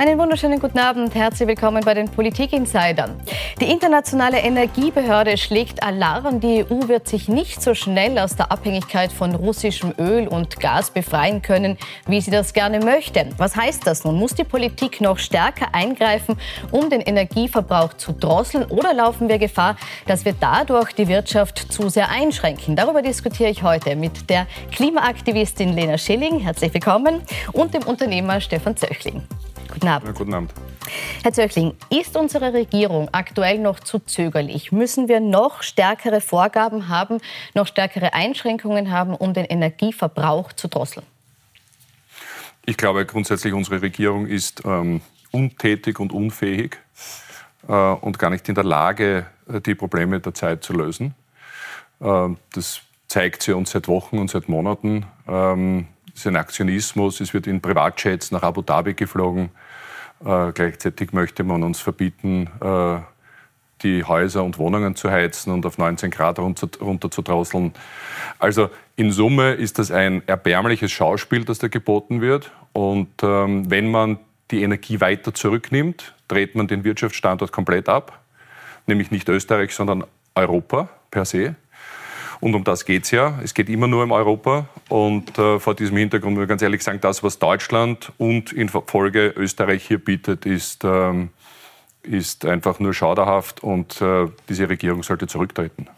Einen wunderschönen guten Abend. Herzlich willkommen bei den Politik-Insidern. Die internationale Energiebehörde schlägt Alarm. Die EU wird sich nicht so schnell aus der Abhängigkeit von russischem Öl und Gas befreien können, wie sie das gerne möchte. Was heißt das nun? Muss die Politik noch stärker eingreifen, um den Energieverbrauch zu drosseln? Oder laufen wir Gefahr, dass wir dadurch die Wirtschaft zu sehr einschränken? Darüber diskutiere ich heute mit der Klimaaktivistin Lena Schilling. Herzlich willkommen. Und dem Unternehmer Stefan Zöchling. Guten Abend. Ja, guten Abend. Herr Zöchling, ist unsere Regierung aktuell noch zu zögerlich? Müssen wir noch stärkere Vorgaben haben, noch stärkere Einschränkungen haben, um den Energieverbrauch zu drosseln? Ich glaube grundsätzlich, unsere Regierung ist ähm, untätig und unfähig äh, und gar nicht in der Lage, äh, die Probleme der Zeit zu lösen. Äh, das zeigt sie uns seit Wochen und seit Monaten. Ähm, es ist ein Aktionismus, es wird in Privatjets nach Abu Dhabi geflogen. Äh, gleichzeitig möchte man uns verbieten, äh, die Häuser und Wohnungen zu heizen und auf 19 Grad runter, runter zu drosseln. Also in Summe ist das ein erbärmliches Schauspiel, das da geboten wird. Und ähm, wenn man die Energie weiter zurücknimmt, dreht man den Wirtschaftsstandort komplett ab. Nämlich nicht Österreich, sondern Europa per se. Und um das geht es ja. Es geht immer nur um Europa. Und äh, vor diesem Hintergrund muss ich ganz ehrlich sagen, das, was Deutschland und in Folge Österreich hier bietet, ist, ähm, ist einfach nur schauderhaft und äh, diese Regierung sollte zurücktreten.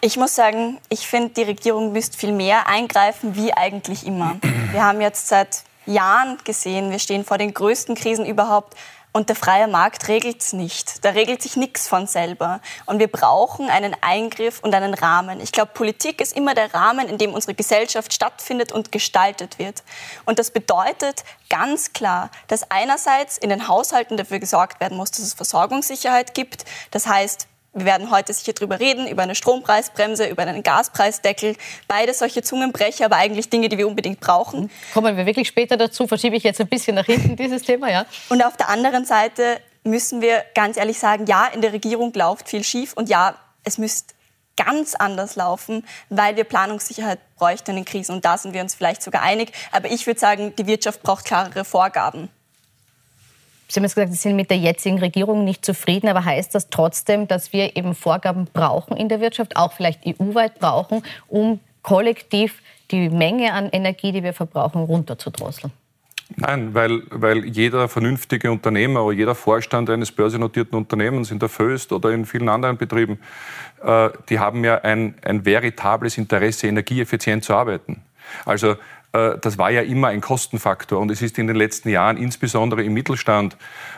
Ich muss sagen, ich finde, die Regierung müsste viel mehr eingreifen, wie eigentlich immer. Wir haben jetzt seit Jahren gesehen, wir stehen vor den größten Krisen überhaupt. Und der freie Markt regelt es nicht. Da regelt sich nichts von selber. Und wir brauchen einen Eingriff und einen Rahmen. Ich glaube, Politik ist immer der Rahmen, in dem unsere Gesellschaft stattfindet und gestaltet wird. Und das bedeutet ganz klar, dass einerseits in den Haushalten dafür gesorgt werden muss, dass es Versorgungssicherheit gibt. Das heißt, wir werden heute sicher darüber reden, über eine Strompreisbremse, über einen Gaspreisdeckel. Beide solche Zungenbrecher, aber eigentlich Dinge, die wir unbedingt brauchen. Kommen wir wirklich später dazu, verschiebe ich jetzt ein bisschen nach hinten dieses Thema, ja. Und auf der anderen Seite müssen wir ganz ehrlich sagen, ja, in der Regierung läuft viel schief und ja, es müsste ganz anders laufen, weil wir Planungssicherheit bräuchten in Krisen. Und da sind wir uns vielleicht sogar einig. Aber ich würde sagen, die Wirtschaft braucht klarere Vorgaben. Sie haben jetzt gesagt, Sie sind mit der jetzigen Regierung nicht zufrieden, aber heißt das trotzdem, dass wir eben Vorgaben brauchen in der Wirtschaft, auch vielleicht EU-weit brauchen, um kollektiv die Menge an Energie, die wir verbrauchen, runterzudrosseln? Nein, weil, weil jeder vernünftige Unternehmer oder jeder Vorstand eines börsennotierten Unternehmens in der Föst oder in vielen anderen Betrieben, äh, die haben ja ein, ein veritables Interesse, energieeffizient zu arbeiten. Also das war ja immer ein Kostenfaktor. Und es ist in den letzten Jahren, insbesondere im Mittelstand,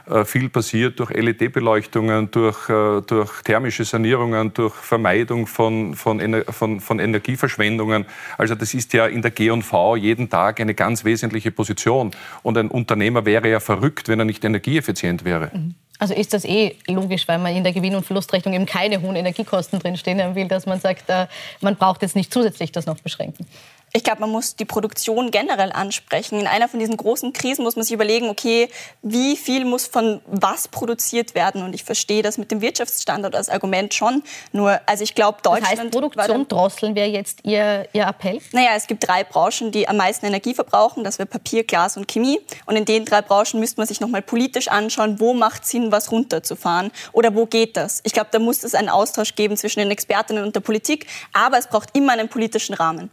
äh, viel passiert durch LED-Beleuchtungen, durch, äh, durch thermische Sanierungen, durch Vermeidung von, von, von, von Energieverschwendungen. Also das ist ja in der G&V jeden Tag eine ganz wesentliche Position. Und ein Unternehmer wäre ja verrückt, wenn er nicht energieeffizient wäre. Mhm. Also ist das eh logisch, weil man in der Gewinn- und Verlustrechnung eben keine hohen Energiekosten drinstehen will, dass man sagt, man braucht jetzt nicht zusätzlich das noch beschränken. Ich glaube, man muss die Produktion generell ansprechen. In einer von diesen großen Krisen muss man sich überlegen, okay, wie viel muss von was produziert werden? Und ich verstehe das mit dem Wirtschaftsstandort als Argument schon. Nur, also ich glaube, Deutschland... Das heißt, Produktion drosseln wäre jetzt Ihr, Ihr Appell? Naja, es gibt drei Branchen, die am meisten Energie verbrauchen. Das wäre Papier, Glas und Chemie. Und in den drei Branchen müsste man sich nochmal politisch anschauen, wo macht Sinn, was runterzufahren? Oder wo geht das? Ich glaube, da muss es einen Austausch geben zwischen den Expertinnen und der Politik. Aber es braucht immer einen politischen Rahmen.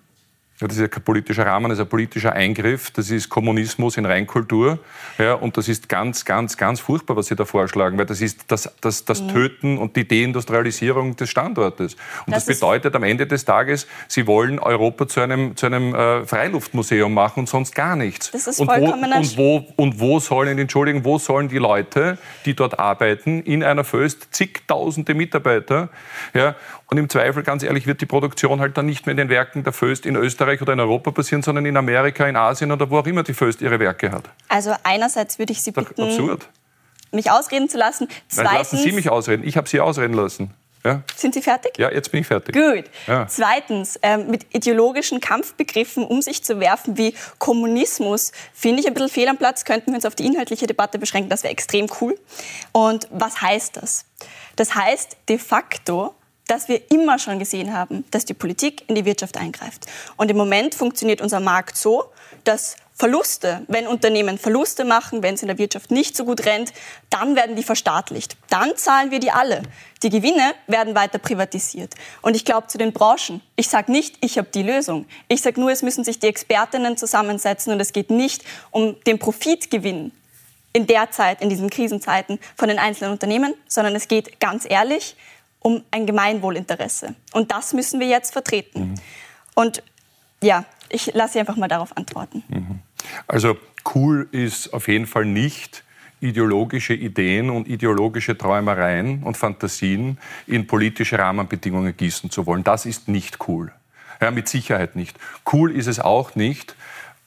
Ja, das ist ja kein politischer Rahmen, das ist ein politischer Eingriff. Das ist Kommunismus in Reinkultur. Ja, und das ist ganz, ganz, ganz furchtbar, was Sie da vorschlagen, weil das ist das, das, das mhm. Töten und die Deindustrialisierung des Standortes. Und das, das bedeutet am Ende des Tages, Sie wollen Europa zu einem, zu einem äh, Freiluftmuseum machen und sonst gar nichts. Das ist und vollkommen wo, und wo, und wo sollen, Entschuldigung, wo sollen die Leute, die dort arbeiten, in einer Föst, zigtausende Mitarbeiter, ja, und im Zweifel, ganz ehrlich, wird die Produktion halt dann nicht mehr in den Werken der Föst in Österreich oder in Europa passieren, sondern in Amerika, in Asien oder wo auch immer die Föst ihre Werke hat. Also einerseits würde ich Sie bitten, absurd. mich ausreden zu lassen. Zweitens, Nein, lassen Sie mich ausreden. Ich habe Sie ausreden lassen. Ja? Sind Sie fertig? Ja, jetzt bin ich fertig. Gut. Ja. Zweitens, ähm, mit ideologischen Kampfbegriffen um sich zu werfen wie Kommunismus, finde ich ein bisschen fehl am Platz. Könnten wir uns auf die inhaltliche Debatte beschränken, das wäre extrem cool. Und was heißt das? Das heißt de facto, dass wir immer schon gesehen haben, dass die Politik in die Wirtschaft eingreift. Und im Moment funktioniert unser Markt so, dass Verluste, wenn Unternehmen Verluste machen, wenn es in der Wirtschaft nicht so gut rennt, dann werden die verstaatlicht. Dann zahlen wir die alle. Die Gewinne werden weiter privatisiert. Und ich glaube zu den Branchen, ich sage nicht, ich habe die Lösung. Ich sage nur, es müssen sich die Expertinnen zusammensetzen und es geht nicht um den Profitgewinn in der Zeit, in diesen Krisenzeiten von den einzelnen Unternehmen, sondern es geht ganz ehrlich um ein Gemeinwohlinteresse. Und das müssen wir jetzt vertreten. Mhm. Und ja, ich lasse Sie einfach mal darauf antworten. Mhm. Also cool ist auf jeden Fall nicht, ideologische Ideen und ideologische Träumereien und Fantasien in politische Rahmenbedingungen gießen zu wollen. Das ist nicht cool. Ja, mit Sicherheit nicht. Cool ist es auch nicht,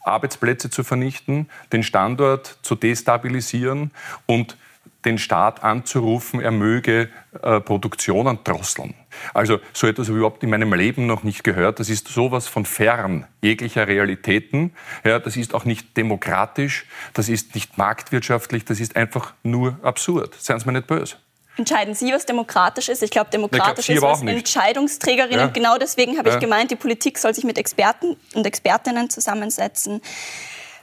Arbeitsplätze zu vernichten, den Standort zu destabilisieren und den Staat anzurufen, er möge äh, Produktionen drosseln. Also so etwas habe ich überhaupt in meinem Leben noch nicht gehört. Das ist sowas von fern jeglicher Realitäten. Ja, das ist auch nicht demokratisch, das ist nicht marktwirtschaftlich, das ist einfach nur absurd. Seien Sie mir nicht böse. Entscheiden Sie, was demokratisch ist? Ich glaube, demokratisch ich glaub, ist, was Entscheidungsträgerinnen. Ja. Und genau deswegen habe ich gemeint, die Politik soll sich mit Experten und Expertinnen zusammensetzen.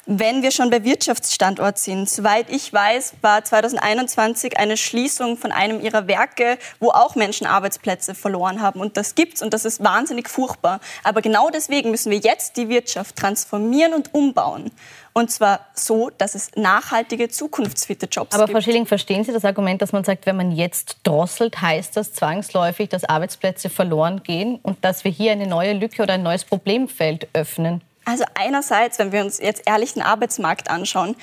Wenn wir schon bei Wirtschaftsstandort sind, soweit ich weiß, war 2021 eine Schließung von einem ihrer Werke, wo auch Menschen Arbeitsplätze verloren haben. Und das gibt's und das ist wahnsinnig furchtbar. Aber genau deswegen müssen wir jetzt die Wirtschaft transformieren und umbauen. Und zwar so, dass es nachhaltige, zukunftsfitte Jobs Aber gibt. Aber Frau Schilling, verstehen Sie das Argument, dass man sagt, wenn man jetzt drosselt, heißt das zwangsläufig, dass Arbeitsplätze verloren gehen und dass wir hier eine neue Lücke oder ein neues Problemfeld öffnen? Also einerseits, wenn wir uns jetzt ehrlich den Arbeitsmarkt anschauen,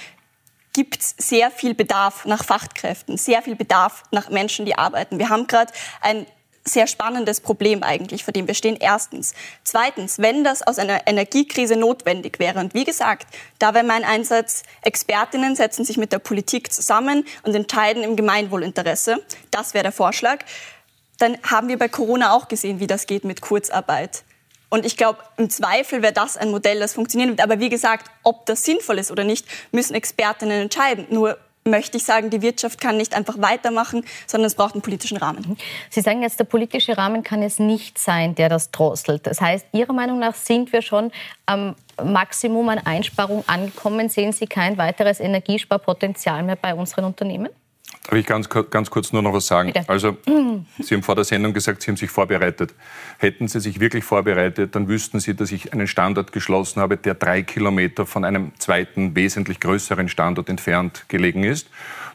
gibt es sehr viel Bedarf nach Fachkräften, sehr viel Bedarf nach Menschen, die arbeiten. Wir haben gerade ein sehr spannendes Problem eigentlich, vor dem wir stehen. Erstens. Zweitens, wenn das aus einer Energiekrise notwendig wäre, und wie gesagt, da wäre mein Einsatz, Expertinnen setzen sich mit der Politik zusammen und entscheiden im Gemeinwohlinteresse. Das wäre der Vorschlag. Dann haben wir bei Corona auch gesehen, wie das geht mit Kurzarbeit. Und ich glaube, im Zweifel wäre das ein Modell, das funktionieren wird. Aber wie gesagt, ob das sinnvoll ist oder nicht, müssen Expertinnen entscheiden. Nur möchte ich sagen, die Wirtschaft kann nicht einfach weitermachen, sondern es braucht einen politischen Rahmen. Sie sagen jetzt, der politische Rahmen kann es nicht sein, der das drosselt. Das heißt, Ihrer Meinung nach sind wir schon am Maximum an Einsparung angekommen. Sehen Sie kein weiteres Energiesparpotenzial mehr bei unseren Unternehmen? Darf ich ganz, ganz kurz nur noch was sagen? Bitte. Also, Sie haben vor der Sendung gesagt, Sie haben sich vorbereitet. Hätten Sie sich wirklich vorbereitet, dann wüssten Sie, dass ich einen Standort geschlossen habe, der drei Kilometer von einem zweiten, wesentlich größeren Standort entfernt gelegen ist.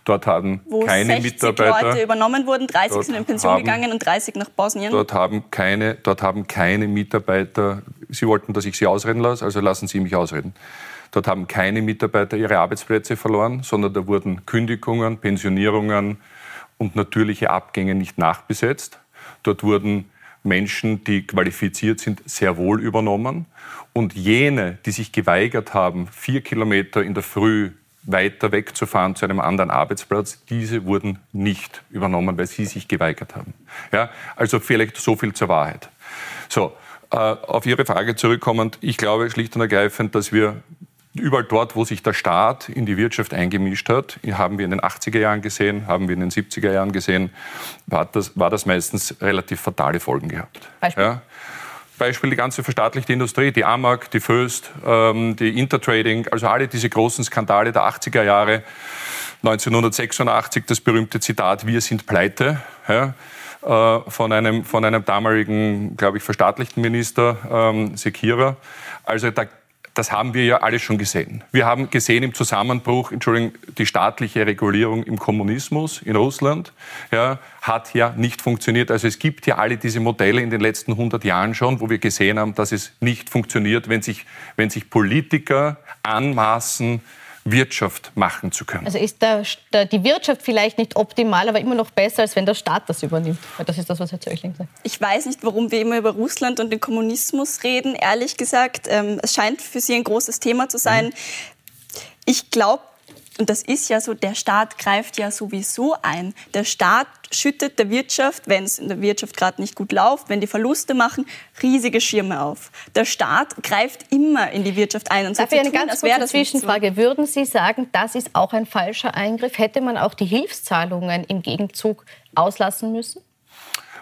Dort haben Wo keine 60 Mitarbeiter. Leute übernommen wurden, 30 sind in Pension haben, gegangen und 30 nach Bosnien. Dort haben, keine, dort haben keine Mitarbeiter. Sie wollten, dass ich Sie ausreden lasse, also lassen Sie mich ausreden. Dort haben keine Mitarbeiter ihre Arbeitsplätze verloren, sondern da wurden Kündigungen, Pensionierungen und natürliche Abgänge nicht nachbesetzt. Dort wurden Menschen, die qualifiziert sind, sehr wohl übernommen. Und jene, die sich geweigert haben, vier Kilometer in der Früh weiter wegzufahren zu einem anderen Arbeitsplatz, diese wurden nicht übernommen, weil sie sich geweigert haben. Ja, also vielleicht so viel zur Wahrheit. So, äh, auf Ihre Frage zurückkommend, ich glaube schlicht und ergreifend, dass wir Überall dort, wo sich der Staat in die Wirtschaft eingemischt hat, haben wir in den 80er Jahren gesehen, haben wir in den 70er Jahren gesehen, war das, war das meistens relativ fatale Folgen gehabt. Beispiel? Ja? Beispiel die ganze verstaatlichte Industrie, die Amag, die Föst, ähm, die Intertrading, also alle diese großen Skandale der 80er Jahre, 1986 das berühmte Zitat, wir sind pleite, ja, äh, von, einem, von einem damaligen, glaube ich, verstaatlichten Minister, ähm, Sekira. Also da das haben wir ja alle schon gesehen. Wir haben gesehen im Zusammenbruch, Entschuldigung, die staatliche Regulierung im Kommunismus in Russland ja, hat ja nicht funktioniert. Also es gibt ja alle diese Modelle in den letzten 100 Jahren schon, wo wir gesehen haben, dass es nicht funktioniert, wenn sich, wenn sich Politiker anmaßen, Wirtschaft machen zu können. Also ist der, der, die Wirtschaft vielleicht nicht optimal, aber immer noch besser, als wenn der Staat das übernimmt. Das ist das, was Herr Zöchling sagt. Ich weiß nicht, warum wir immer über Russland und den Kommunismus reden. Ehrlich gesagt, ähm, es scheint für Sie ein großes Thema zu sein. Mhm. Ich glaube, und das ist ja so, der Staat greift ja sowieso ein. Der Staat schüttet der Wirtschaft, wenn es in der Wirtschaft gerade nicht gut läuft, wenn die Verluste machen, riesige Schirme auf. Der Staat greift immer in die Wirtschaft ein. Und Darf so ich eine tun, ganz kurze Zwischenfrage? So. Würden Sie sagen, das ist auch ein falscher Eingriff? Hätte man auch die Hilfszahlungen im Gegenzug auslassen müssen?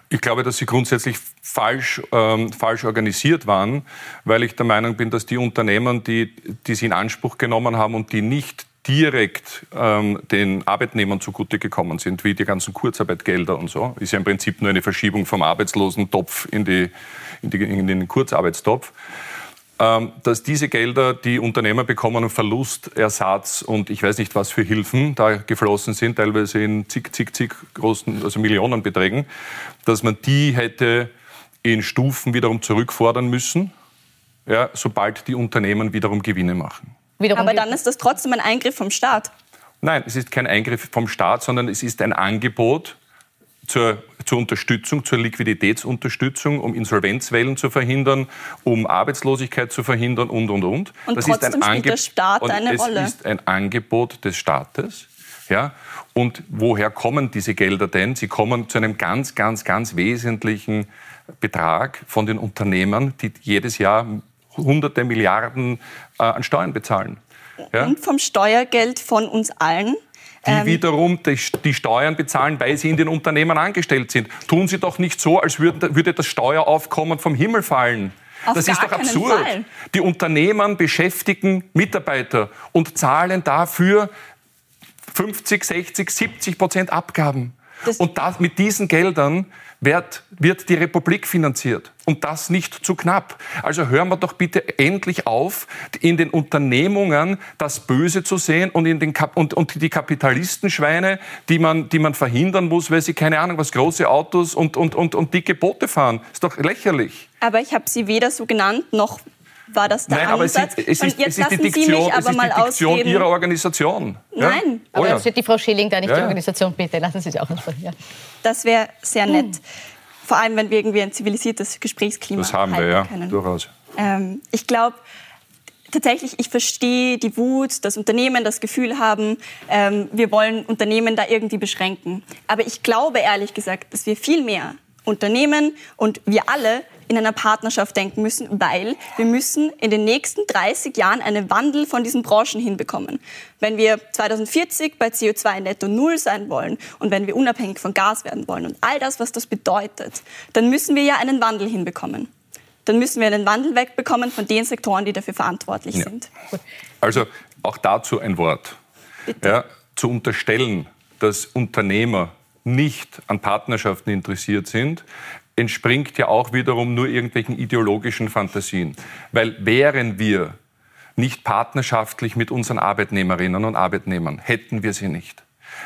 Ich glaube, dass sie grundsätzlich falsch, ähm, falsch organisiert waren, weil ich der Meinung bin, dass die Unternehmen, die, die sie in Anspruch genommen haben und die nicht direkt ähm, den Arbeitnehmern zugute gekommen sind, wie die ganzen Kurzarbeitgelder und so, ist ja im Prinzip nur eine Verschiebung vom Arbeitslosentopf in, die, in, die, in den Kurzarbeitstopf. Ähm, dass diese Gelder, die Unternehmer bekommen, um Verlustersatz und ich weiß nicht was für Hilfen da geflossen sind, teilweise in zig, zig, zig großen, also Millionenbeträgen, dass man die hätte in Stufen wiederum zurückfordern müssen, ja, sobald die Unternehmen wiederum Gewinne machen. Wiederum Aber dann ist das trotzdem ein Eingriff vom Staat. Nein, es ist kein Eingriff vom Staat, sondern es ist ein Angebot zur, zur Unterstützung, zur Liquiditätsunterstützung, um Insolvenzwellen zu verhindern, um Arbeitslosigkeit zu verhindern und, und, und. Und das trotzdem ist ein spielt der Staat eine es Rolle. Es ist ein Angebot des Staates. Ja? Und woher kommen diese Gelder denn? Sie kommen zu einem ganz, ganz, ganz wesentlichen Betrag von den Unternehmern, die jedes Jahr hunderte Milliarden äh, an Steuern bezahlen. Ja? Und vom Steuergeld von uns allen die ähm, wiederum die, Steuern bezahlen, weil sie in den Unternehmen angestellt sind. Tun Sie doch nicht so, als würde, würde das Steueraufkommen vom Himmel fallen. Auf das ist doch absurd. Fall. Die Unternehmen beschäftigen Mitarbeiter und zahlen dafür 50, 60, 70 Prozent Abgaben. Das und das, mit diesen Geldern wird, wird die Republik finanziert. Und das nicht zu knapp. Also hören wir doch bitte endlich auf, in den Unternehmungen das Böse zu sehen und, in den Kap und, und die Kapitalistenschweine, die man, die man verhindern muss, weil sie, keine Ahnung, was große Autos und, und, und, und dicke Boote fahren. Ist doch lächerlich. Aber ich habe sie weder so genannt, noch war das der Nein, aber Ansatz. Es ist, es ist, es ist die Diktion, es ist die Diktion Ihrer Organisation. Nein. Ja? Aber oh, ja. jetzt die Frau Schilling da nicht ja. die Organisation, bitte. Lassen Sie sie auch ansprechen. Ja. Das wäre sehr nett. Hm. Vor allem, wenn wir irgendwie ein zivilisiertes Gesprächsklima Das haben wir, ja, können. durchaus. Ähm, ich glaube, tatsächlich, ich verstehe die Wut, dass Unternehmen das Gefühl haben, ähm, wir wollen Unternehmen da irgendwie beschränken. Aber ich glaube ehrlich gesagt, dass wir viel mehr Unternehmen und wir alle in einer Partnerschaft denken müssen, weil wir müssen in den nächsten 30 Jahren einen Wandel von diesen Branchen hinbekommen. Wenn wir 2040 bei CO2 netto null sein wollen und wenn wir unabhängig von Gas werden wollen und all das, was das bedeutet, dann müssen wir ja einen Wandel hinbekommen. Dann müssen wir einen Wandel wegbekommen von den Sektoren, die dafür verantwortlich ja. sind. Also auch dazu ein Wort. Ja, zu unterstellen, dass Unternehmer nicht an Partnerschaften interessiert sind, entspringt ja auch wiederum nur irgendwelchen ideologischen Fantasien. Weil wären wir nicht partnerschaftlich mit unseren Arbeitnehmerinnen und Arbeitnehmern, hätten wir sie nicht.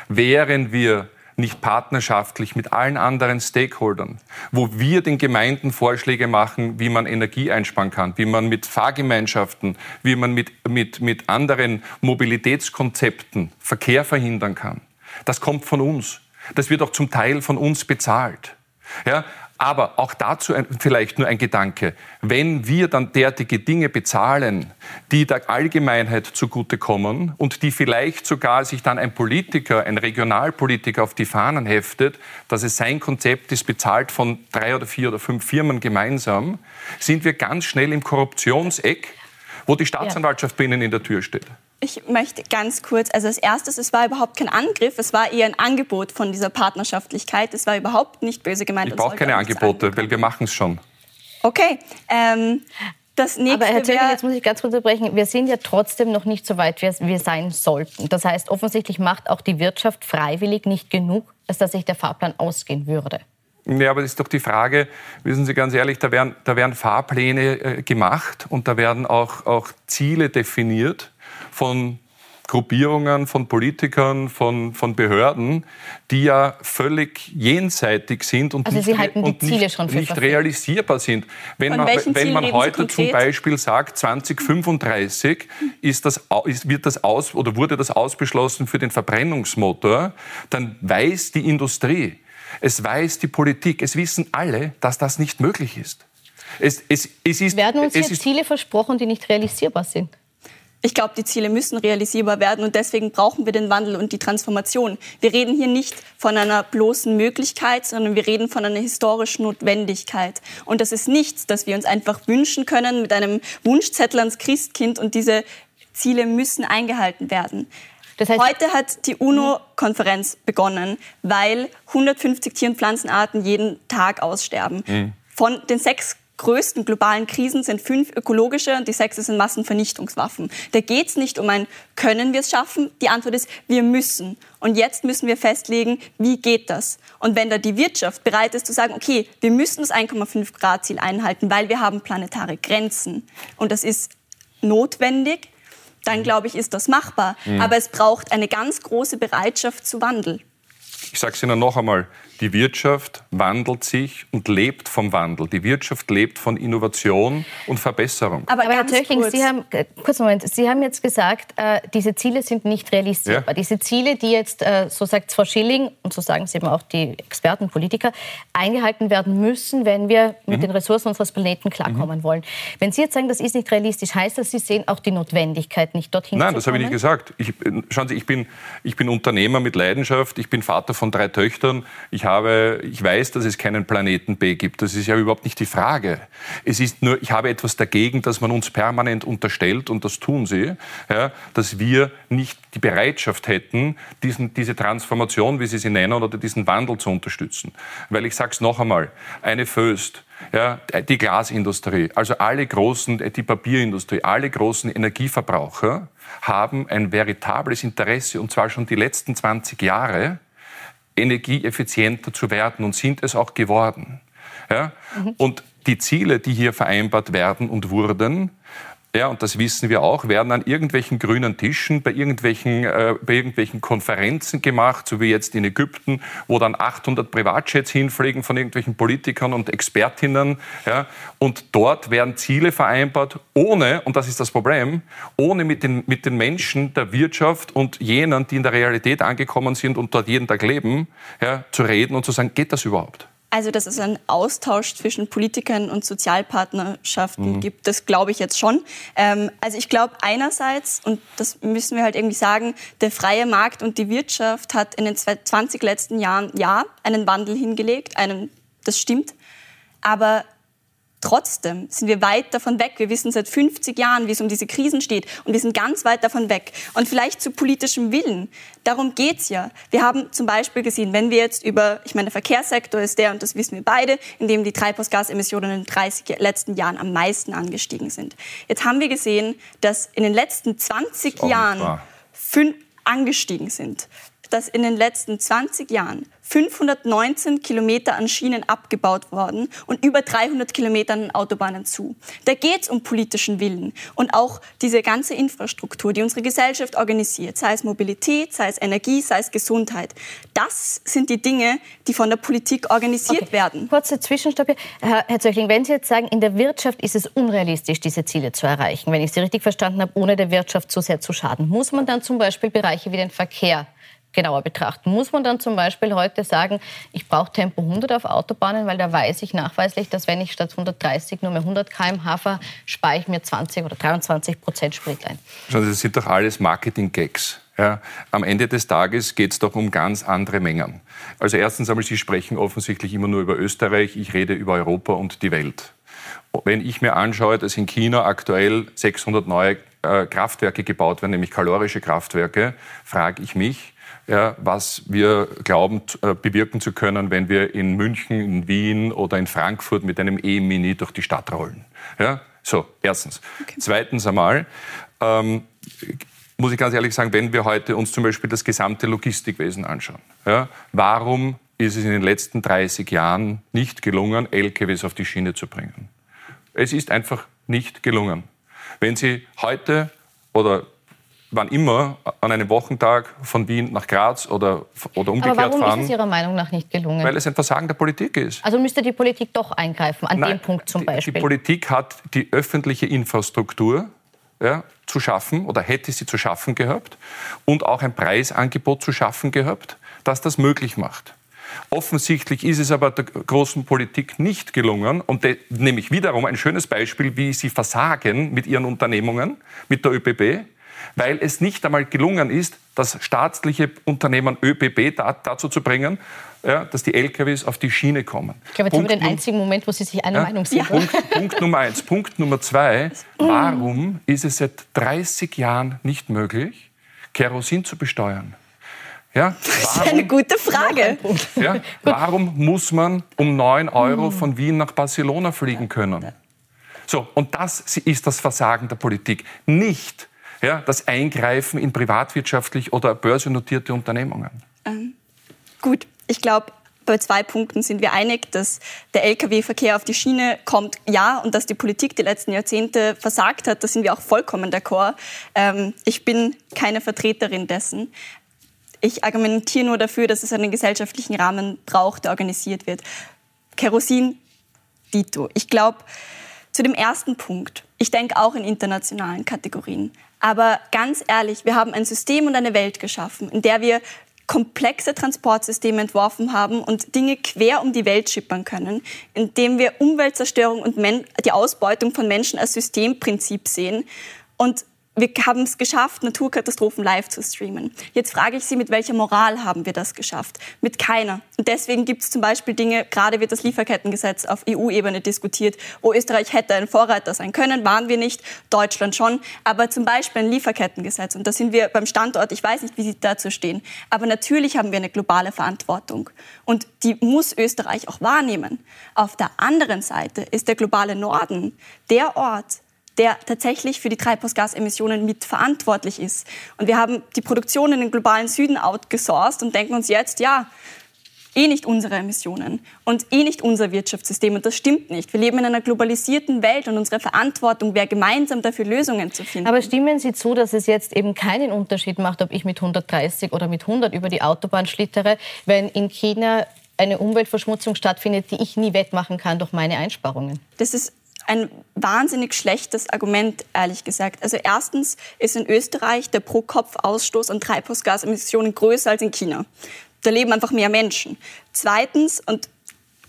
Wären wir nicht partnerschaftlich mit allen anderen Stakeholdern, wo wir den Gemeinden Vorschläge machen, wie man Energie einsparen kann, wie man mit Fahrgemeinschaften, wie man mit, mit, mit anderen Mobilitätskonzepten Verkehr verhindern kann. Das kommt von uns. Das wird auch zum Teil von uns bezahlt. Ja, aber auch dazu ein, vielleicht nur ein Gedanke. Wenn wir dann derartige Dinge bezahlen, die der Allgemeinheit zugutekommen und die vielleicht sogar sich dann ein Politiker, ein Regionalpolitiker auf die Fahnen heftet, dass es sein Konzept ist, bezahlt von drei oder vier oder fünf Firmen gemeinsam, sind wir ganz schnell im Korruptionseck, wo die Staatsanwaltschaft ja. binnen in der Tür steht. Ich möchte ganz kurz, also als erstes, es war überhaupt kein Angriff, es war eher ein Angebot von dieser Partnerschaftlichkeit. Es war überhaupt nicht böse gemeint. Ich brauche keine Angebote, weil wir machen es schon. Okay. Ähm, das nächste Aber Herr Zögling, jetzt muss ich ganz kurz unterbrechen. Wir sind ja trotzdem noch nicht so weit, wie wir sein sollten. Das heißt, offensichtlich macht auch die Wirtschaft freiwillig nicht genug, als dass sich der Fahrplan ausgehen würde. Ja, aber das ist doch die Frage, wissen Sie ganz ehrlich, da werden, da werden Fahrpläne äh, gemacht und da werden auch, auch Ziele definiert von Gruppierungen, von Politikern, von, von Behörden, die ja völlig jenseitig sind und also nicht, Sie halten und Ziele nicht, nicht realisierbar sind. Wenn man, wenn man heute zum Beispiel sagt, 2035 ist das, ist, wird das aus, oder wurde das ausbeschlossen für den Verbrennungsmotor, dann weiß die Industrie, es weiß die Politik, es wissen alle, dass das nicht möglich ist. Es, es, es ist Werden uns hier Ziele versprochen, die nicht realisierbar sind? Ich glaube, die Ziele müssen realisierbar werden und deswegen brauchen wir den Wandel und die Transformation. Wir reden hier nicht von einer bloßen Möglichkeit, sondern wir reden von einer historischen Notwendigkeit. Und das ist nichts, das wir uns einfach wünschen können mit einem Wunschzettel ans Christkind und diese Ziele müssen eingehalten werden. Das heißt, Heute hat die UNO-Konferenz begonnen, weil 150 Tier- und Pflanzenarten jeden Tag aussterben. Mhm. Von den sechs größten globalen Krisen sind fünf ökologische und die sechste sind Massenvernichtungswaffen. Da geht es nicht um ein Können wir es schaffen? Die Antwort ist, wir müssen. Und jetzt müssen wir festlegen, wie geht das? Und wenn da die Wirtschaft bereit ist zu sagen, okay, wir müssen das 1,5 Grad Ziel einhalten, weil wir haben planetare Grenzen und das ist notwendig, dann mhm. glaube ich, ist das machbar. Mhm. Aber es braucht eine ganz große Bereitschaft zu Wandel. Ich sage es Ihnen noch einmal, die Wirtschaft wandelt sich und lebt vom Wandel. Die Wirtschaft lebt von Innovation und Verbesserung. Aber, Aber Herr Töchling, Sie haben, äh, kurz Moment, Sie haben jetzt gesagt, äh, diese Ziele sind nicht realisierbar. Ja. Diese Ziele, die jetzt, äh, so sagt Frau Schilling, und so sagen es eben auch die Experten, Politiker, eingehalten werden müssen, wenn wir mit mhm. den Ressourcen unseres Planeten klarkommen mhm. wollen. Wenn Sie jetzt sagen, das ist nicht realistisch, heißt das, Sie sehen auch die Notwendigkeit nicht dorthin Nein, das habe ich nicht gesagt. Ich, schauen Sie, ich bin, ich bin Unternehmer mit Leidenschaft, ich bin Vater von drei Töchtern, ich habe habe, ich weiß, dass es keinen Planeten B gibt. Das ist ja überhaupt nicht die Frage. Es ist nur, ich habe etwas dagegen, dass man uns permanent unterstellt, und das tun sie, ja, dass wir nicht die Bereitschaft hätten, diesen, diese Transformation, wie Sie sie nennen, oder diesen Wandel zu unterstützen. Weil ich sage es noch einmal, eine Föst, ja, die Glasindustrie, also alle großen, die Papierindustrie, alle großen Energieverbraucher haben ein veritables Interesse, und zwar schon die letzten 20 Jahre, energieeffizienter zu werden und sind es auch geworden. Ja? Mhm. Und die Ziele, die hier vereinbart werden und wurden, ja, und das wissen wir auch, werden an irgendwelchen grünen Tischen bei irgendwelchen, äh, bei irgendwelchen Konferenzen gemacht, so wie jetzt in Ägypten, wo dann 800 Privatjets hinfliegen von irgendwelchen Politikern und Expertinnen. Ja, und dort werden Ziele vereinbart, ohne, und das ist das Problem, ohne mit den, mit den Menschen der Wirtschaft und jenen, die in der Realität angekommen sind und dort jeden Tag leben, ja, zu reden und zu sagen, geht das überhaupt? Also, dass es einen Austausch zwischen Politikern und Sozialpartnerschaften mhm. gibt, das glaube ich jetzt schon. Ähm, also ich glaube einerseits, und das müssen wir halt irgendwie sagen, der freie Markt und die Wirtschaft hat in den 20 letzten Jahren ja einen Wandel hingelegt, einen, das stimmt. Aber Trotzdem sind wir weit davon weg. Wir wissen seit 50 Jahren, wie es um diese Krisen steht. Und wir sind ganz weit davon weg. Und vielleicht zu politischem Willen. Darum geht's ja. Wir haben zum Beispiel gesehen, wenn wir jetzt über, ich meine, der Verkehrssektor ist der, und das wissen wir beide, in dem die Treibhausgasemissionen in den 30 letzten Jahren am meisten angestiegen sind. Jetzt haben wir gesehen, dass in den letzten 20 Jahren fünf angestiegen sind dass in den letzten 20 Jahren 519 Kilometer an Schienen abgebaut worden und über 300 Kilometer an Autobahnen zu. Da geht es um politischen Willen und auch diese ganze Infrastruktur, die unsere Gesellschaft organisiert, sei es Mobilität, sei es Energie, sei es Gesundheit. Das sind die Dinge, die von der Politik organisiert okay. werden. Kurze Zwischenstopp hier. Herr, Herr Zöchling, wenn Sie jetzt sagen, in der Wirtschaft ist es unrealistisch, diese Ziele zu erreichen, wenn ich Sie richtig verstanden habe, ohne der Wirtschaft zu sehr zu schaden, muss man dann zum Beispiel Bereiche wie den Verkehr genauer betrachten. Muss man dann zum Beispiel heute sagen, ich brauche Tempo 100 auf Autobahnen, weil da weiß ich nachweislich, dass wenn ich statt 130 nur mehr 100 km/h fahre, spare ich mir 20 oder 23 Prozent Sprit ein. Das sind doch alles Marketing-Gags. Ja, am Ende des Tages geht es doch um ganz andere Mengen. Also erstens einmal, Sie sprechen offensichtlich immer nur über Österreich, ich rede über Europa und die Welt. Wenn ich mir anschaue, dass in China aktuell 600 neue äh, Kraftwerke gebaut werden, nämlich kalorische Kraftwerke, frage ich mich, ja, was wir glauben äh, bewirken zu können, wenn wir in München, in Wien oder in Frankfurt mit einem E-Mini durch die Stadt rollen. Ja? So, erstens. Okay. Zweitens einmal, ähm, muss ich ganz ehrlich sagen, wenn wir heute uns zum Beispiel das gesamte Logistikwesen anschauen, ja, warum ist es in den letzten 30 Jahren nicht gelungen, LKWs auf die Schiene zu bringen? Es ist einfach nicht gelungen. Wenn Sie heute oder wann immer an einem Wochentag von Wien nach Graz oder, oder umgekehrt Aber warum fahren. ist es Ihrer Meinung nach nicht gelungen? Weil es ein Versagen der Politik ist. Also müsste die Politik doch eingreifen, an Nein, dem Punkt zum Beispiel. Die, die Politik hat die öffentliche Infrastruktur ja, zu schaffen oder hätte sie zu schaffen gehabt und auch ein Preisangebot zu schaffen gehabt, das das möglich macht. Offensichtlich ist es aber der großen Politik nicht gelungen und nämlich wiederum ein schönes Beispiel, wie sie versagen mit ihren Unternehmungen, mit der ÖBB, weil es nicht einmal gelungen ist, das staatliche Unternehmen ÖBB dazu zu bringen, ja, dass die LKWs auf die Schiene kommen. Ich glaube, jetzt Punkt haben wir den einzigen Moment, wo Sie sich eine ja, Meinung sind. Punkt, Punkt Nummer eins. Punkt Nummer zwei. Warum ist es seit 30 Jahren nicht möglich, Kerosin zu besteuern? Ja, das ist eine gute Frage. Ja, warum muss man um 9 Euro von Wien nach Barcelona fliegen können? So, und das ist das Versagen der Politik. Nicht ja, das Eingreifen in privatwirtschaftlich oder börsennotierte Unternehmungen. Ähm, gut, ich glaube, bei zwei Punkten sind wir einig, dass der Lkw-Verkehr auf die Schiene kommt, ja, und dass die Politik die letzten Jahrzehnte versagt hat, da sind wir auch vollkommen d'accord. Ähm, ich bin keine Vertreterin dessen. Ich argumentiere nur dafür, dass es einen gesellschaftlichen Rahmen braucht, der organisiert wird. Kerosin, Dito. Ich glaube, zu dem ersten Punkt, ich denke auch in internationalen Kategorien. Aber ganz ehrlich, wir haben ein System und eine Welt geschaffen, in der wir komplexe Transportsysteme entworfen haben und Dinge quer um die Welt schippern können, indem wir Umweltzerstörung und die Ausbeutung von Menschen als Systemprinzip sehen. Und wir haben es geschafft, Naturkatastrophen live zu streamen. Jetzt frage ich Sie, mit welcher Moral haben wir das geschafft? Mit keiner. Und deswegen gibt es zum Beispiel Dinge, gerade wird das Lieferkettengesetz auf EU-Ebene diskutiert, wo Österreich hätte ein Vorreiter sein können, waren wir nicht, Deutschland schon. Aber zum Beispiel ein Lieferkettengesetz, und da sind wir beim Standort, ich weiß nicht, wie Sie dazu stehen, aber natürlich haben wir eine globale Verantwortung. Und die muss Österreich auch wahrnehmen. Auf der anderen Seite ist der globale Norden der Ort, der tatsächlich für die Treibhausgasemissionen mitverantwortlich ist. Und wir haben die Produktion in den globalen Süden outgesourced und denken uns jetzt, ja, eh nicht unsere Emissionen und eh nicht unser Wirtschaftssystem. Und das stimmt nicht. Wir leben in einer globalisierten Welt und unsere Verantwortung wäre gemeinsam dafür Lösungen zu finden. Aber stimmen Sie zu, dass es jetzt eben keinen Unterschied macht, ob ich mit 130 oder mit 100 über die Autobahn schlittere, wenn in China eine Umweltverschmutzung stattfindet, die ich nie wettmachen kann durch meine Einsparungen? Das ist ein wahnsinnig schlechtes Argument, ehrlich gesagt. Also erstens ist in Österreich der Pro-Kopf-Ausstoß an Treibhausgasemissionen größer als in China. Da leben einfach mehr Menschen. Zweitens, und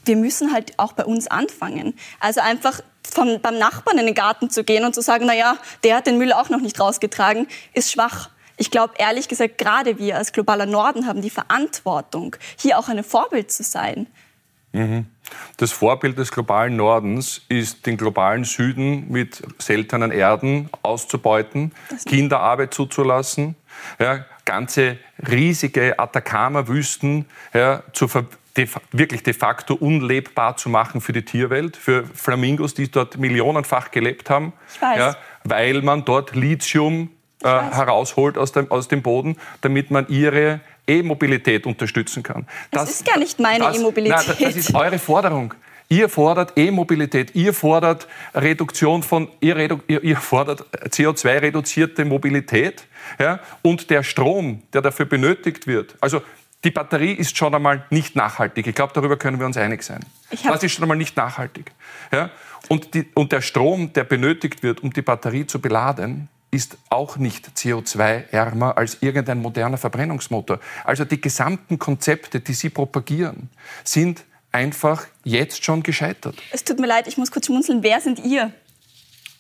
wir müssen halt auch bei uns anfangen. Also einfach vom, beim Nachbarn in den Garten zu gehen und zu sagen, na ja, der hat den Müll auch noch nicht rausgetragen, ist schwach. Ich glaube, ehrlich gesagt, gerade wir als globaler Norden haben die Verantwortung, hier auch ein Vorbild zu sein. Mhm. Das Vorbild des globalen Nordens ist, den globalen Süden mit seltenen Erden auszubeuten, Kinderarbeit zuzulassen, ja, ganze riesige Atacama-Wüsten ja, zu de, wirklich de facto unlebbar zu machen für die Tierwelt, für Flamingos, die dort millionenfach gelebt haben, ja, weil man dort Lithium äh, herausholt aus dem, aus dem Boden, damit man ihre E-Mobilität unterstützen kann. Das, das, ist gar nicht meine E-Mobilität. Das, das ist eure Forderung. Ihr fordert E-Mobilität, ihr fordert Reduktion von, ihr, redu, ihr, ihr fordert CO2-reduzierte Mobilität ja, und der Strom, der dafür benötigt wird. Also die Batterie ist schon einmal nicht nachhaltig. Ich glaube, darüber können wir uns einig sein. Das ist schon einmal nicht nachhaltig. Ja? Und, die, und der Strom, der benötigt wird, um die Batterie zu beladen, ist auch nicht CO2-ärmer als irgendein moderner Verbrennungsmotor. Also die gesamten Konzepte, die Sie propagieren, sind einfach jetzt schon gescheitert. Es tut mir leid, ich muss kurz schmunzeln. Wer sind ihr?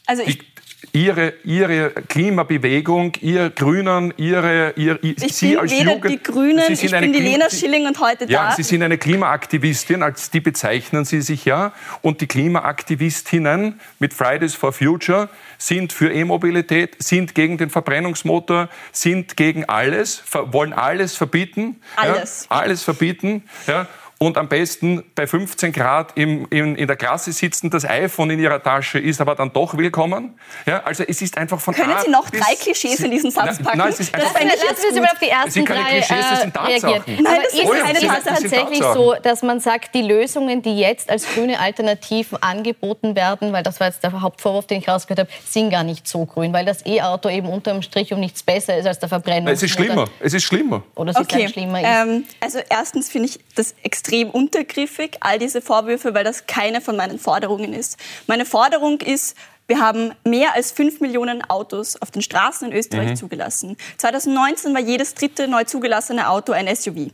Also ich, Ihre, Ihre Klimabewegung, ihr Grünen, Ihre, ihr, ich Sie bin als weder Jugend, die Grünen, ich bin die Lena Schilling und heute ja, da. Sie sind eine Klimaaktivistin, als die bezeichnen Sie sich ja. Und die Klimaaktivistinnen mit Fridays for Future sind für E-Mobilität, sind gegen den Verbrennungsmotor, sind gegen alles, wollen alles verbieten. Alles. Ja, alles verbieten. Ja und am besten bei 15 Grad im, in, in der Klasse sitzen, das iPhone in ihrer Tasche ist aber dann doch willkommen. Ja, also es ist einfach von Können A Sie noch drei Klischees in diesen Satz packen? Nein, es ist das lassen wir Sie mal auf die ersten Sie drei Klischees, das sind äh, reagieren. Nein, aber das ist keine ist es tatsächlich so, dass man sagt, die Lösungen, die jetzt als grüne Alternativen angeboten werden, weil das war jetzt der Hauptvorwurf, den ich rausgehört habe, sind gar nicht so grün, weil das E-Auto eben unterm Strich um nichts besser ist als der Verbrennung. Es ist schlimmer. Es ist schlimmer. Oder es okay. ist schlimmer ist. Ähm, also erstens finde ich das extrem extrem untergriffig, all diese Vorwürfe, weil das keine von meinen Forderungen ist. Meine Forderung ist, wir haben mehr als 5 Millionen Autos auf den Straßen in Österreich mhm. zugelassen. 2019 war jedes dritte neu zugelassene Auto ein SUV.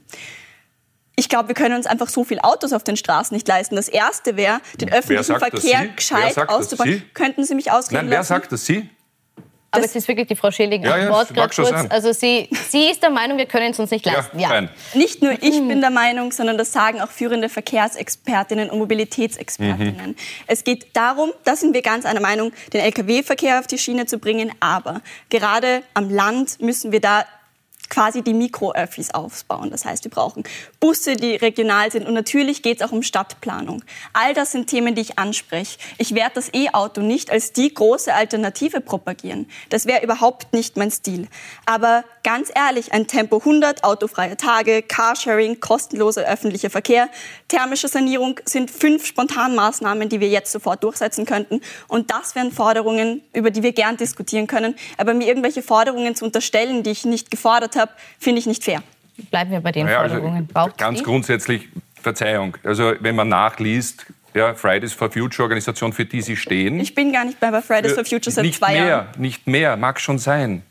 Ich glaube, wir können uns einfach so viele Autos auf den Straßen nicht leisten. Das Erste wäre, den öffentlichen Verkehr gescheit auszubauen. Könnten Sie mich ausreden Nein, wer lassen? sagt das? Sie? Aber es ist wirklich die Frau Schilling ja, ja, Wort gerade kurz. Also sie, sie ist der Meinung, wir können es uns nicht leisten. Ja, ja. Nicht nur ich bin der Meinung, sondern das sagen auch führende Verkehrsexpertinnen und Mobilitätsexpertinnen. Mhm. Es geht darum, da sind wir ganz einer Meinung, den Lkw-Verkehr auf die Schiene zu bringen. Aber gerade am Land müssen wir da quasi die Mikroöffis aufbauen. Das heißt, wir brauchen Busse, die regional sind und natürlich geht es auch um Stadtplanung. All das sind Themen, die ich anspreche. Ich werde das E-Auto nicht als die große Alternative propagieren. Das wäre überhaupt nicht mein Stil. Aber ganz ehrlich, ein Tempo 100, autofreie Tage, Carsharing, kostenloser öffentlicher Verkehr, thermische Sanierung sind fünf Spontanmaßnahmen, die wir jetzt sofort durchsetzen könnten. Und das wären Forderungen, über die wir gern diskutieren können. Aber mir irgendwelche Forderungen zu unterstellen, die ich nicht gefordert habe, finde ich nicht fair. Bleiben wir bei den naja, also Forderungen. Also ganz die? grundsätzlich, Verzeihung, also wenn man nachliest, ja, Fridays for Future Organisation, für die Sie stehen. Ich bin gar nicht mehr bei Fridays for Future seit zwei mehr, Jahren. Nicht mehr, mag schon sein.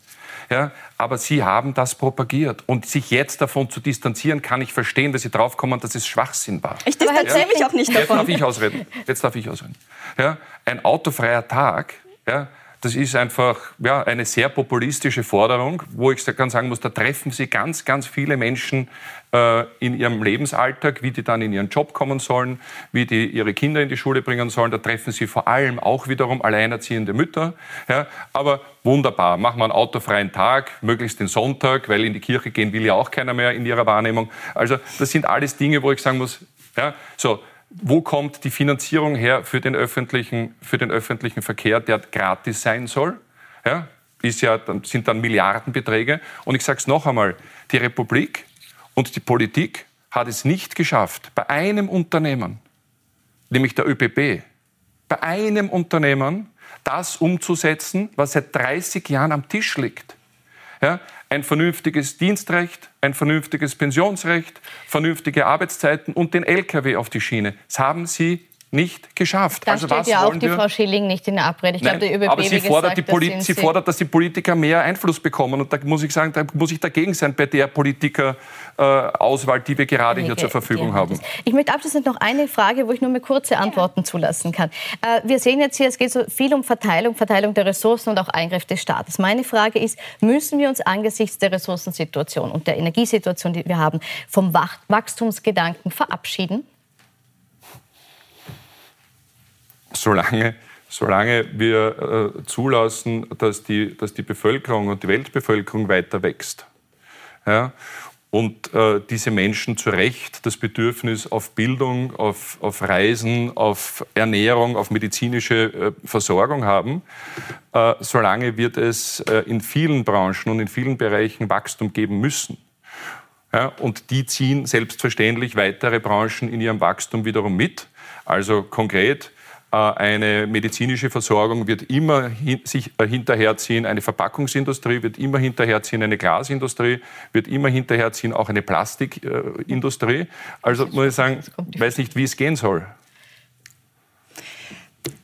Ja, aber Sie haben das propagiert. Und sich jetzt davon zu distanzieren, kann ich verstehen, dass Sie draufkommen, dass es Schwachsinn war. Ich distanziere ja? mich auch nicht davon. Jetzt darf ich ausreden. Jetzt darf ich ausreden. Ja, ein autofreier Tag ja, das ist einfach ja, eine sehr populistische Forderung, wo ich ganz sagen muss, da treffen Sie ganz, ganz viele Menschen äh, in ihrem Lebensalltag, wie die dann in ihren Job kommen sollen, wie die ihre Kinder in die Schule bringen sollen. Da treffen Sie vor allem auch wiederum alleinerziehende Mütter. Ja, aber wunderbar, machen wir einen autofreien Tag, möglichst den Sonntag, weil in die Kirche gehen will ja auch keiner mehr in ihrer Wahrnehmung. Also das sind alles Dinge, wo ich sagen muss, ja, so, wo kommt die Finanzierung her für den öffentlichen, für den öffentlichen Verkehr, der gratis sein soll? Ja, ist ja, sind dann Milliardenbeträge. Und ich sage es noch einmal, die Republik und die Politik hat es nicht geschafft, bei einem Unternehmen, nämlich der ÖBB, bei einem Unternehmen das umzusetzen, was seit 30 Jahren am Tisch liegt. Ja, ein vernünftiges Dienstrecht, ein vernünftiges Pensionsrecht, vernünftige Arbeitszeiten und den Lkw auf die Schiene. Das haben Sie nicht geschafft. Da also steht ja auch die Frau Schilling nicht in der Abrede. Ich Nein, glaube, der ÖBB, aber sie fordert, gesagt, die sie fordert, dass die Politiker mehr Einfluss bekommen. Und da muss ich sagen, da muss ich dagegen sein bei der Politikerauswahl, äh, die wir gerade hier zur Verfügung haben. Ich möchte abschließend noch eine Frage, wo ich nur eine kurze Antworten zulassen kann. Äh, wir sehen jetzt hier, es geht so viel um Verteilung, Verteilung der Ressourcen und auch Eingriff des Staates. Meine Frage ist, müssen wir uns angesichts der Ressourcensituation und der Energiesituation, die wir haben, vom Wachstumsgedanken verabschieden? Solange, solange wir äh, zulassen, dass die, dass die Bevölkerung und die Weltbevölkerung weiter wächst. Ja? Und äh, diese Menschen zu Recht das Bedürfnis auf Bildung, auf, auf Reisen, auf Ernährung, auf medizinische äh, Versorgung haben, äh, solange wird es äh, in vielen Branchen und in vielen Bereichen Wachstum geben müssen. Ja, und die ziehen selbstverständlich weitere Branchen in ihrem Wachstum wiederum mit. Also konkret, eine medizinische Versorgung wird immer sich äh, hinterherziehen, eine Verpackungsindustrie wird immer hinterherziehen, eine Glasindustrie wird immer hinterherziehen, auch eine Plastikindustrie. Also muss ich sagen, ich weiß nicht, wie es gehen soll.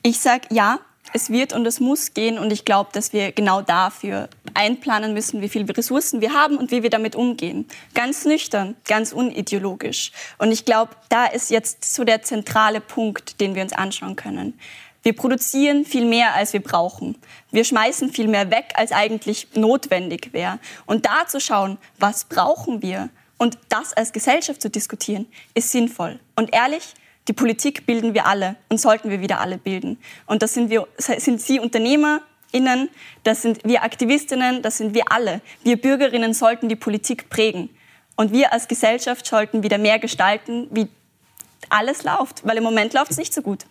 Ich sage ja, es wird und es muss gehen und ich glaube, dass wir genau dafür einplanen müssen, wie viele Ressourcen wir haben und wie wir damit umgehen. Ganz nüchtern, ganz unideologisch. Und ich glaube, da ist jetzt so der zentrale Punkt, den wir uns anschauen können. Wir produzieren viel mehr, als wir brauchen. Wir schmeißen viel mehr weg, als eigentlich notwendig wäre. Und da zu schauen, was brauchen wir und das als Gesellschaft zu diskutieren, ist sinnvoll. Und ehrlich, die Politik bilden wir alle und sollten wir wieder alle bilden. Und das sind, wir, sind Sie UnternehmerInnen, das sind wir Aktivistinnen, das sind wir alle. Wir Bürgerinnen sollten die Politik prägen. Und wir als Gesellschaft sollten wieder mehr gestalten, wie alles läuft, weil im Moment läuft es nicht so gut.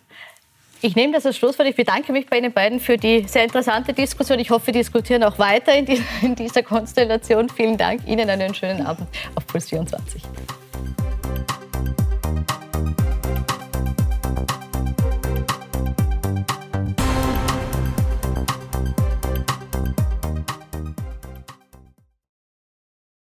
Ich nehme das als Schlusswort. Ich bedanke mich bei Ihnen beiden für die sehr interessante Diskussion. Ich hoffe, wir diskutieren auch weiter in dieser, Konstellation. Vielen Dank. Ihnen einen schönen Abend auf Puls 24.